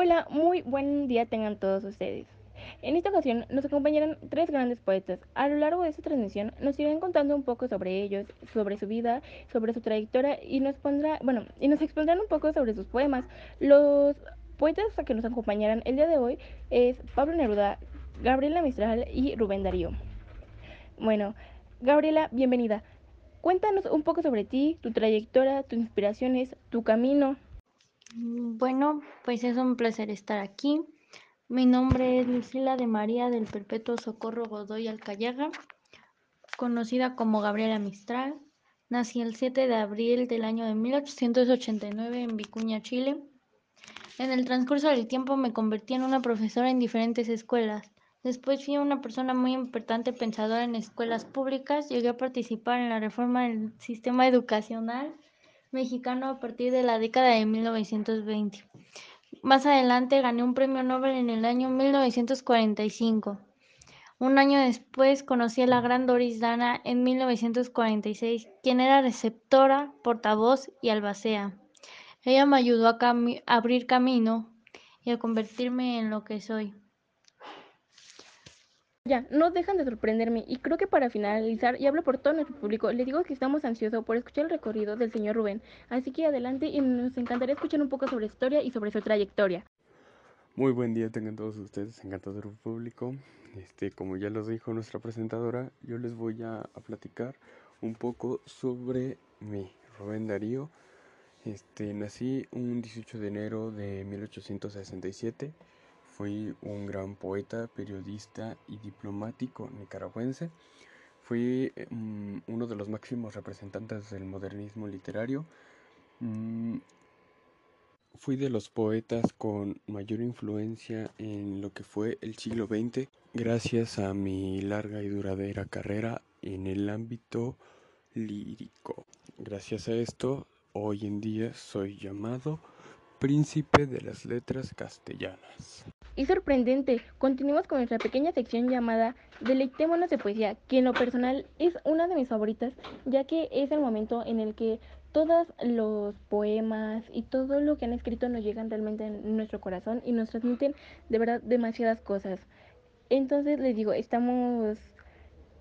Hola, muy buen día tengan todos ustedes. En esta ocasión nos acompañarán tres grandes poetas. A lo largo de esta transmisión nos irán contando un poco sobre ellos, sobre su vida, sobre su trayectoria y nos pondrá, bueno, y nos expondrán un poco sobre sus poemas. Los poetas que nos acompañarán el día de hoy es Pablo Neruda, Gabriela Mistral y Rubén Darío. Bueno, Gabriela, bienvenida. Cuéntanos un poco sobre ti, tu trayectoria, tus inspiraciones, tu camino. Bueno, pues es un placer estar aquí. Mi nombre es Lucila de María del Perpetuo Socorro Godoy Alcayaga, conocida como Gabriela Mistral. Nací el 7 de abril del año de 1889 en Vicuña, Chile. En el transcurso del tiempo me convertí en una profesora en diferentes escuelas. Después fui una persona muy importante pensadora en escuelas públicas. Llegué a participar en la reforma del sistema educacional mexicano a partir de la década de 1920. Más adelante gané un premio Nobel en el año 1945. Un año después conocí a la gran Doris Dana en 1946, quien era receptora, portavoz y albacea. Ella me ayudó a abrir camino y a convertirme en lo que soy. Ya, no dejan de sorprenderme y creo que para finalizar, y hablo por todo nuestro público, les digo que estamos ansiosos por escuchar el recorrido del señor Rubén, así que adelante y nos encantaría escuchar un poco sobre su historia y sobre su trayectoria. Muy buen día tengan todos ustedes, encantador público. Este, como ya los dijo nuestra presentadora, yo les voy a, platicar un poco sobre mí, Rubén Darío. Este, nací un 18 de enero de 1867 Fui un gran poeta, periodista y diplomático nicaragüense. Fui mm, uno de los máximos representantes del modernismo literario. Mm, fui de los poetas con mayor influencia en lo que fue el siglo XX gracias a mi larga y duradera carrera en el ámbito lírico. Gracias a esto, hoy en día soy llamado príncipe de las letras castellanas. Y sorprendente, continuamos con nuestra pequeña sección llamada Deleitémonos de Poesía, que en lo personal es una de mis favoritas, ya que es el momento en el que todos los poemas y todo lo que han escrito nos llegan realmente en nuestro corazón y nos transmiten de verdad demasiadas cosas. Entonces les digo, estamos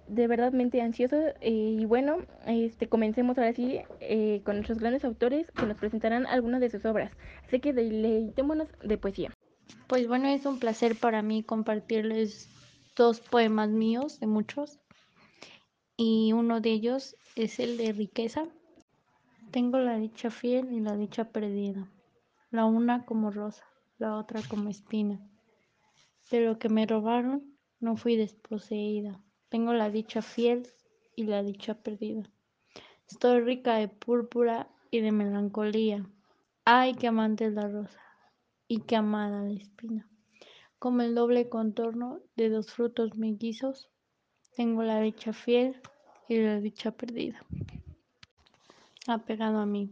de verdadmente ansioso eh, y bueno, este, comencemos ahora sí eh, con nuestros grandes autores que nos presentarán algunas de sus obras. Así que deleitémonos de poesía. Pues bueno, es un placer para mí compartirles dos poemas míos, de muchos, y uno de ellos es el de riqueza. Tengo la dicha fiel y la dicha perdida, la una como rosa, la otra como espina. De lo que me robaron no fui desposeída tengo la dicha fiel y la dicha perdida. Estoy rica de púrpura y de melancolía. Ay, qué amante es la rosa y qué amada la espina. Como el doble contorno de dos frutos mellizos, tengo la dicha fiel y la dicha perdida. Apegado a mí,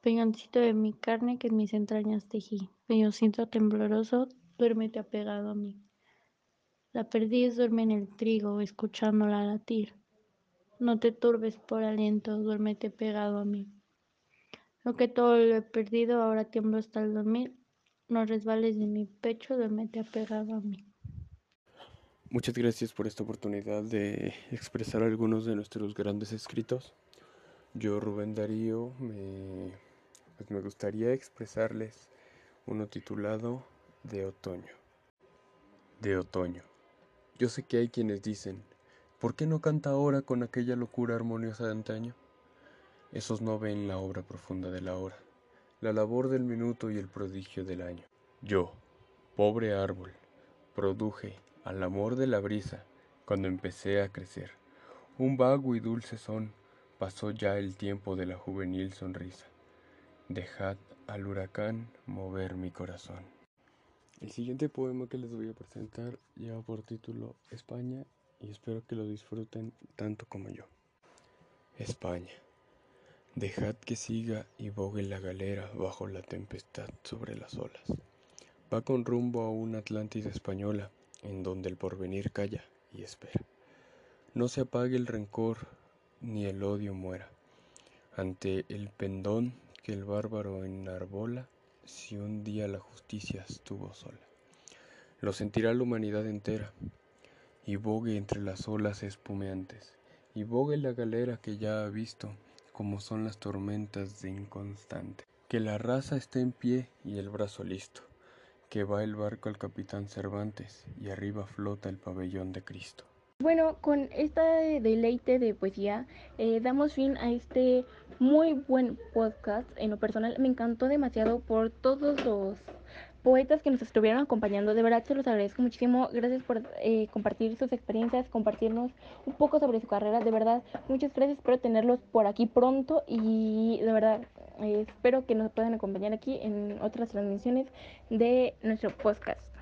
peñoncito de mi carne que en mis entrañas tejí, peñoncito tembloroso, duérmete apegado a mí. La perdiz duerme en el trigo, escuchándola latir. No te turbes por aliento, duérmete pegado a mí. Lo que todo lo he perdido, ahora tiemblo hasta el dormir. No resbales de mi pecho, duérmete apegado a mí. Muchas gracias por esta oportunidad de expresar algunos de nuestros grandes escritos. Yo, Rubén Darío, me, pues me gustaría expresarles uno titulado De otoño. De otoño. Yo sé que hay quienes dicen, ¿por qué no canta ahora con aquella locura armoniosa de antaño? Esos no ven la obra profunda de la hora, la labor del minuto y el prodigio del año. Yo, pobre árbol, produje al amor de la brisa cuando empecé a crecer. Un vago y dulce son, pasó ya el tiempo de la juvenil sonrisa. Dejad al huracán mover mi corazón. El siguiente poema que les voy a presentar lleva por título España y espero que lo disfruten tanto como yo. España. Dejad que siga y bogue la galera bajo la tempestad sobre las olas. Va con rumbo a una Atlántida española en donde el porvenir calla y espera. No se apague el rencor ni el odio muera. Ante el pendón que el bárbaro enarbola, si un día la justicia estuvo sola. Lo sentirá la humanidad entera, y bogue entre las olas espumeantes, y bogue la galera que ya ha visto, como son las tormentas de inconstante. Que la raza esté en pie y el brazo listo, que va el barco al capitán Cervantes, y arriba flota el pabellón de Cristo. Bueno, con este deleite de poesía eh, damos fin a este muy buen podcast. En lo personal me encantó demasiado por todos los poetas que nos estuvieron acompañando. De verdad se los agradezco muchísimo. Gracias por eh, compartir sus experiencias, compartirnos un poco sobre su carrera. De verdad, muchas gracias. Espero tenerlos por aquí pronto y de verdad eh, espero que nos puedan acompañar aquí en otras transmisiones de nuestro podcast.